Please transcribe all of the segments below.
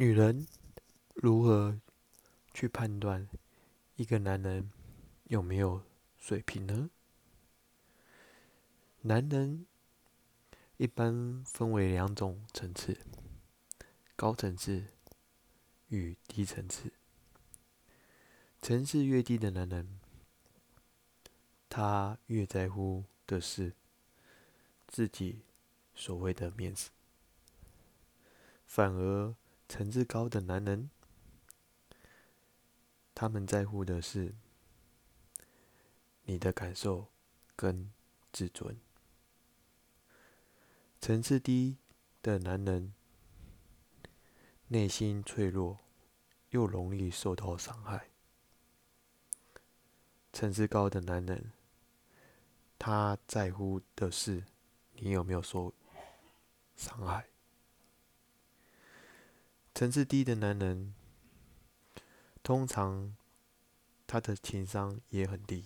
女人如何去判断一个男人有没有水平呢？男人一般分为两种层次：高层次与低层次。层次越低的男人，他越在乎的是自己所谓的面子，反而。层次高的男人，他们在乎的是你的感受跟自尊；层次低的男人，内心脆弱，又容易受到伤害；层次高的男人，他在乎的是你有没有受伤害。层次低的男人，通常他的情商也很低，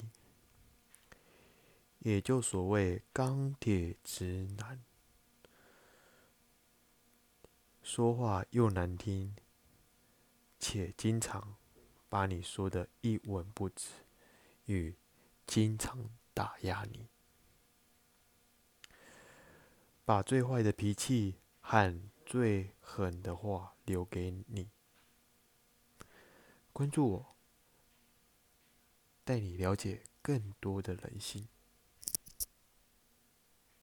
也就所谓钢铁直男，说话又难听，且经常把你说的一文不值，与经常打压你，把最坏的脾气和。最狠的话留给你。关注我，带你了解更多的人性。